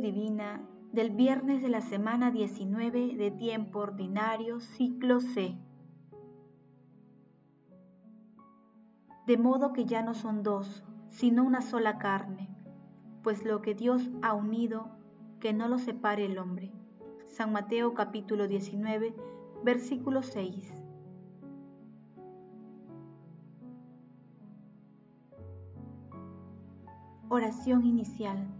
divina del viernes de la semana 19 de tiempo ordinario, ciclo C. De modo que ya no son dos, sino una sola carne, pues lo que Dios ha unido, que no lo separe el hombre. San Mateo capítulo 19, versículo 6. Oración inicial.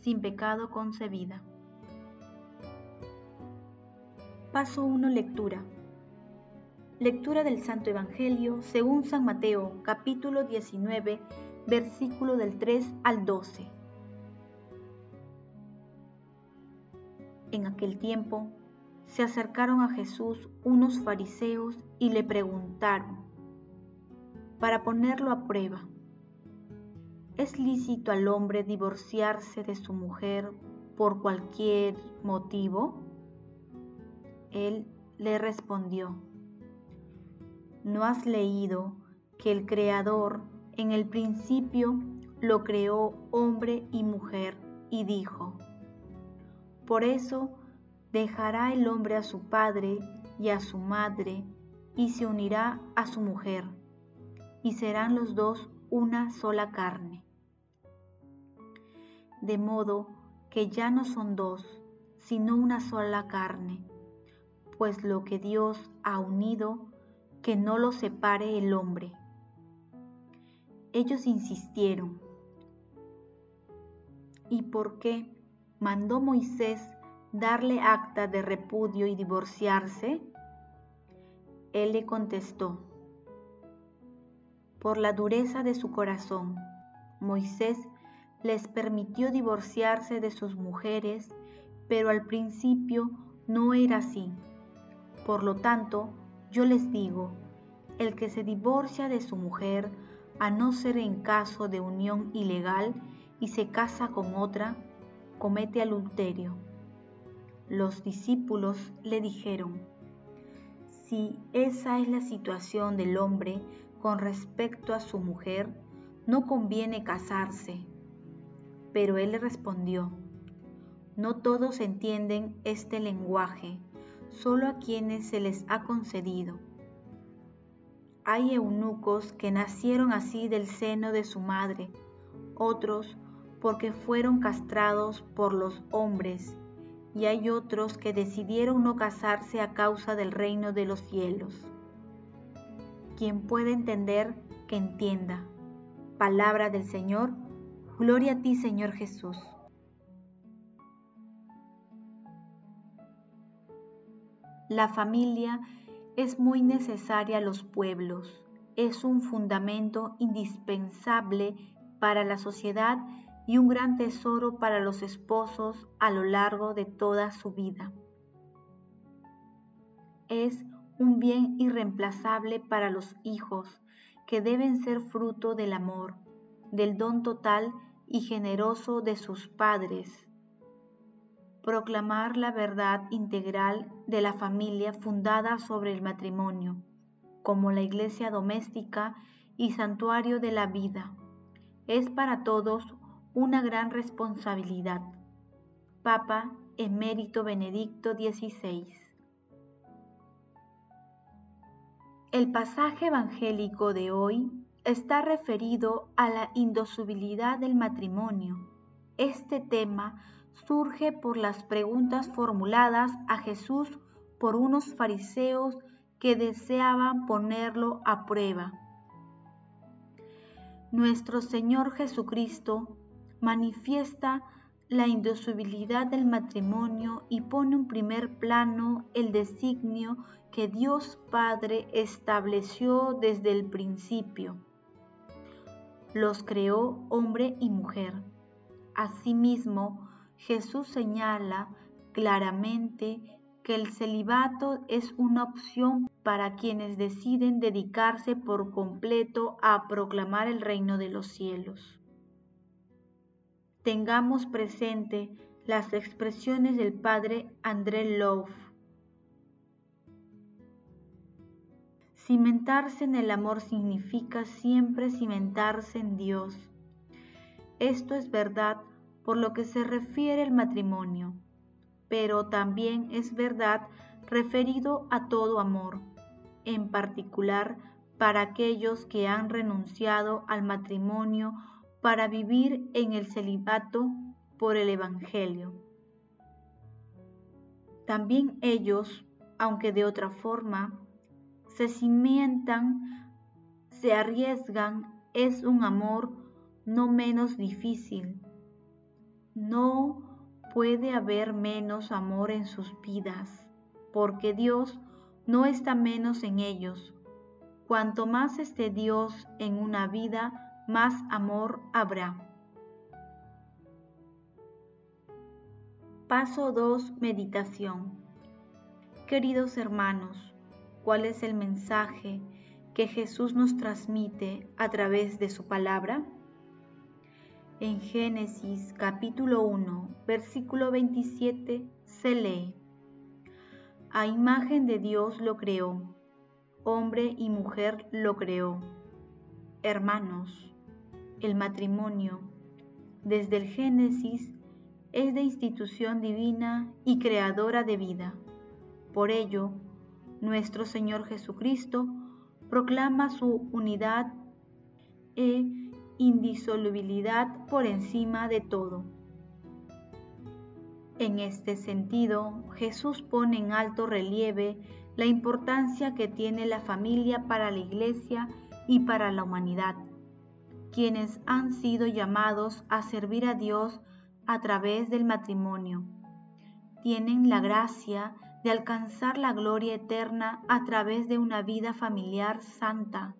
sin pecado concebida. Paso 1. Lectura. Lectura del Santo Evangelio según San Mateo, capítulo 19, versículo del 3 al 12. En aquel tiempo se acercaron a Jesús unos fariseos y le preguntaron, para ponerlo a prueba, ¿Es lícito al hombre divorciarse de su mujer por cualquier motivo? Él le respondió, ¿no has leído que el Creador en el principio lo creó hombre y mujer y dijo, por eso dejará el hombre a su padre y a su madre y se unirá a su mujer y serán los dos una sola carne? De modo que ya no son dos, sino una sola carne, pues lo que Dios ha unido, que no lo separe el hombre. Ellos insistieron. ¿Y por qué mandó Moisés darle acta de repudio y divorciarse? Él le contestó, por la dureza de su corazón, Moisés les permitió divorciarse de sus mujeres, pero al principio no era así. Por lo tanto, yo les digo, el que se divorcia de su mujer, a no ser en caso de unión ilegal y se casa con otra, comete adulterio. Los discípulos le dijeron, si esa es la situación del hombre con respecto a su mujer, no conviene casarse pero él le respondió, no todos entienden este lenguaje, solo a quienes se les ha concedido. Hay eunucos que nacieron así del seno de su madre, otros porque fueron castrados por los hombres, y hay otros que decidieron no casarse a causa del reino de los cielos. Quien puede entender, que entienda. Palabra del Señor, Gloria a ti, Señor Jesús. La familia es muy necesaria a los pueblos, es un fundamento indispensable para la sociedad y un gran tesoro para los esposos a lo largo de toda su vida. Es un bien irreemplazable para los hijos, que deben ser fruto del amor, del don total y generoso de sus padres. Proclamar la verdad integral de la familia fundada sobre el matrimonio, como la iglesia doméstica y santuario de la vida, es para todos una gran responsabilidad. Papa Emérito Benedicto XVI. El pasaje evangélico de hoy está referido a la indosabilidad del matrimonio. Este tema surge por las preguntas formuladas a Jesús por unos fariseos que deseaban ponerlo a prueba. Nuestro Señor Jesucristo manifiesta la indosabilidad del matrimonio y pone en primer plano el designio que Dios Padre estableció desde el principio los creó hombre y mujer. Asimismo, Jesús señala claramente que el celibato es una opción para quienes deciden dedicarse por completo a proclamar el reino de los cielos. Tengamos presente las expresiones del padre André Love. Cimentarse en el amor significa siempre cimentarse en Dios. Esto es verdad por lo que se refiere al matrimonio pero también es verdad referido a todo amor, en particular para aquellos que han renunciado al matrimonio para vivir en el celibato por el Evangelio. También ellos, aunque de otra forma, se cimientan, se arriesgan, es un amor no menos difícil. No puede haber menos amor en sus vidas, porque Dios no está menos en ellos. Cuanto más esté Dios en una vida, más amor habrá. Paso 2. Meditación. Queridos hermanos, ¿cuál es el mensaje que Jesús nos transmite a través de su palabra? En Génesis capítulo 1, versículo 27 se lee, A imagen de Dios lo creó, hombre y mujer lo creó. Hermanos, el matrimonio, desde el Génesis, es de institución divina y creadora de vida. Por ello, nuestro Señor Jesucristo proclama su unidad e indisolubilidad por encima de todo. En este sentido, Jesús pone en alto relieve la importancia que tiene la familia para la Iglesia y para la humanidad, quienes han sido llamados a servir a Dios a través del matrimonio. Tienen la gracia de alcanzar la gloria eterna a través de una vida familiar santa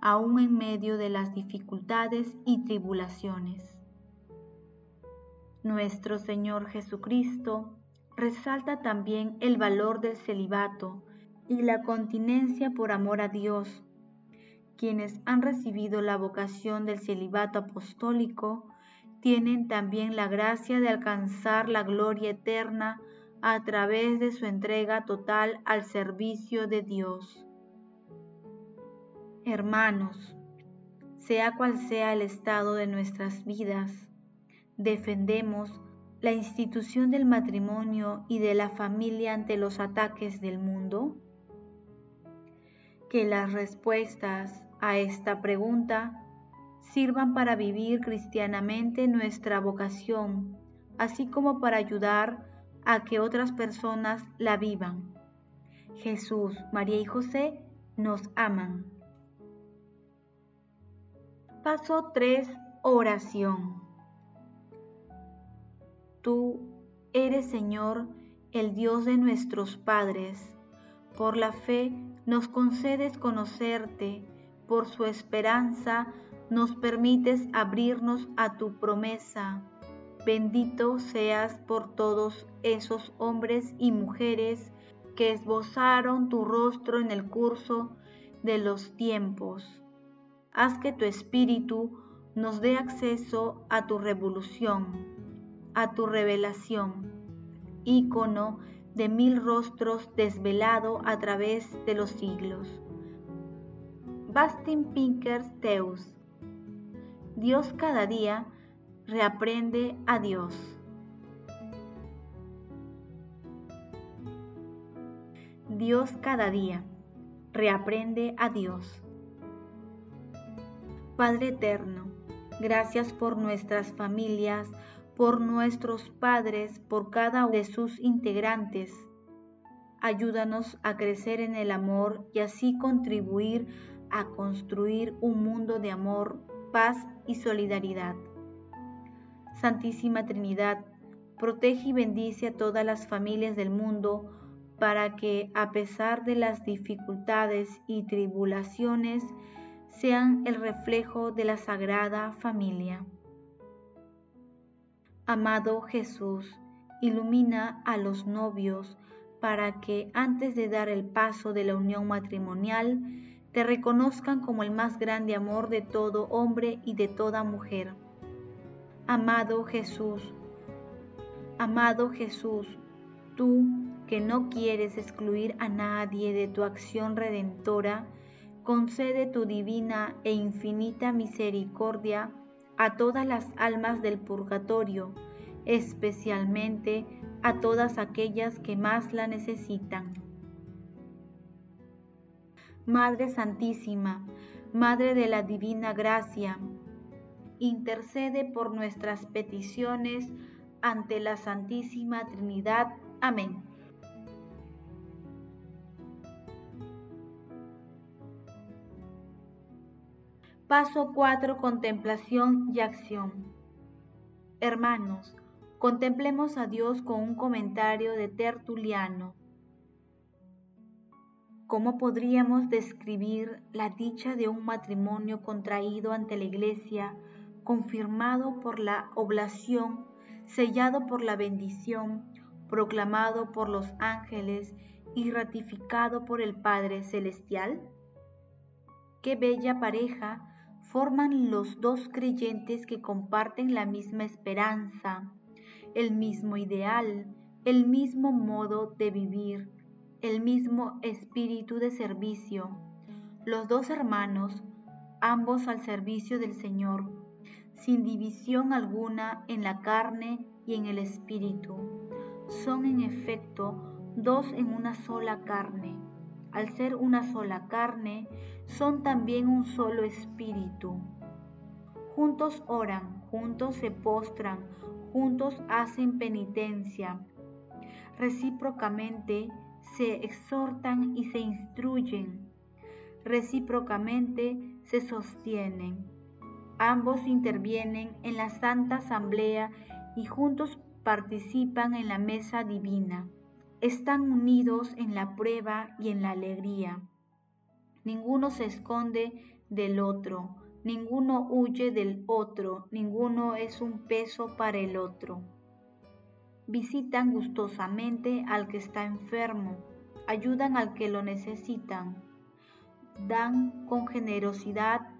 aún en medio de las dificultades y tribulaciones. Nuestro Señor Jesucristo resalta también el valor del celibato y la continencia por amor a Dios. Quienes han recibido la vocación del celibato apostólico tienen también la gracia de alcanzar la gloria eterna a través de su entrega total al servicio de Dios. Hermanos, sea cual sea el estado de nuestras vidas, defendemos la institución del matrimonio y de la familia ante los ataques del mundo? Que las respuestas a esta pregunta sirvan para vivir cristianamente nuestra vocación, así como para ayudar a que otras personas la vivan. Jesús, María y José nos aman. Paso 3. Oración. Tú eres Señor, el Dios de nuestros padres. Por la fe nos concedes conocerte, por su esperanza nos permites abrirnos a tu promesa. Bendito seas por todos esos hombres y mujeres que esbozaron tu rostro en el curso de los tiempos haz que tu espíritu nos dé acceso a tu revolución, a tu revelación, ícono de mil rostros desvelado a través de los siglos. Bastin Pinkers Teus. Dios cada día reaprende a Dios. Dios cada día reaprende a Dios. Padre eterno, gracias por nuestras familias, por nuestros padres, por cada uno de sus integrantes. Ayúdanos a crecer en el amor y así contribuir a construir un mundo de amor, paz y solidaridad. Santísima Trinidad, protege y bendice a todas las familias del mundo para que, a pesar de las dificultades y tribulaciones, sean el reflejo de la Sagrada Familia. Amado Jesús, ilumina a los novios para que antes de dar el paso de la unión matrimonial, te reconozcan como el más grande amor de todo hombre y de toda mujer. Amado Jesús, amado Jesús, tú que no quieres excluir a nadie de tu acción redentora, concede tu divina e infinita misericordia a todas las almas del purgatorio, especialmente a todas aquellas que más la necesitan. Madre Santísima, Madre de la Divina Gracia, intercede por nuestras peticiones ante la Santísima Trinidad. Amén. Paso 4. Contemplación y acción. Hermanos, contemplemos a Dios con un comentario de Tertuliano. ¿Cómo podríamos describir la dicha de un matrimonio contraído ante la Iglesia, confirmado por la oblación, sellado por la bendición, proclamado por los ángeles y ratificado por el Padre Celestial? Qué bella pareja forman los dos creyentes que comparten la misma esperanza, el mismo ideal, el mismo modo de vivir, el mismo espíritu de servicio. Los dos hermanos, ambos al servicio del Señor, sin división alguna en la carne y en el espíritu. Son en efecto dos en una sola carne. Al ser una sola carne, son también un solo espíritu. Juntos oran, juntos se postran, juntos hacen penitencia. Recíprocamente se exhortan y se instruyen. Recíprocamente se sostienen. Ambos intervienen en la Santa Asamblea y juntos participan en la mesa divina. Están unidos en la prueba y en la alegría. Ninguno se esconde del otro, ninguno huye del otro, ninguno es un peso para el otro. Visitan gustosamente al que está enfermo, ayudan al que lo necesitan, dan con generosidad,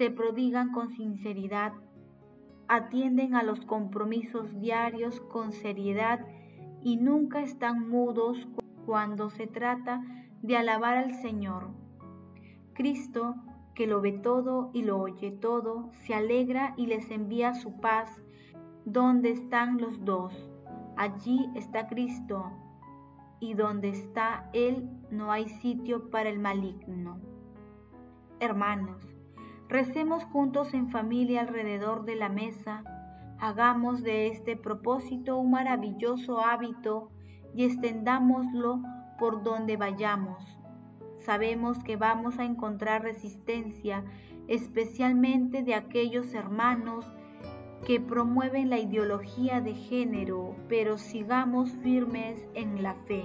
se prodigan con sinceridad, atienden a los compromisos diarios con seriedad y nunca están mudos cuando se trata de alabar al Señor. Cristo, que lo ve todo y lo oye todo, se alegra y les envía su paz. ¿Dónde están los dos? Allí está Cristo, y donde está Él no hay sitio para el maligno. Hermanos, recemos juntos en familia alrededor de la mesa, hagamos de este propósito un maravilloso hábito y extendámoslo por donde vayamos. Sabemos que vamos a encontrar resistencia, especialmente de aquellos hermanos que promueven la ideología de género, pero sigamos firmes en la fe,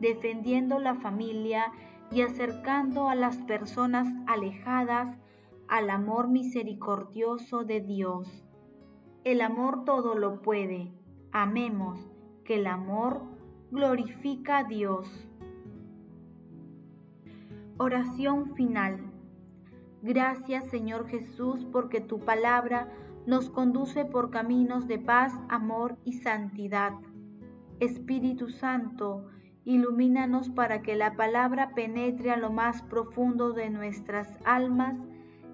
defendiendo la familia y acercando a las personas alejadas al amor misericordioso de Dios. El amor todo lo puede. Amemos, que el amor glorifica a Dios. Oración final. Gracias Señor Jesús porque tu palabra nos conduce por caminos de paz, amor y santidad. Espíritu Santo, ilumínanos para que la palabra penetre a lo más profundo de nuestras almas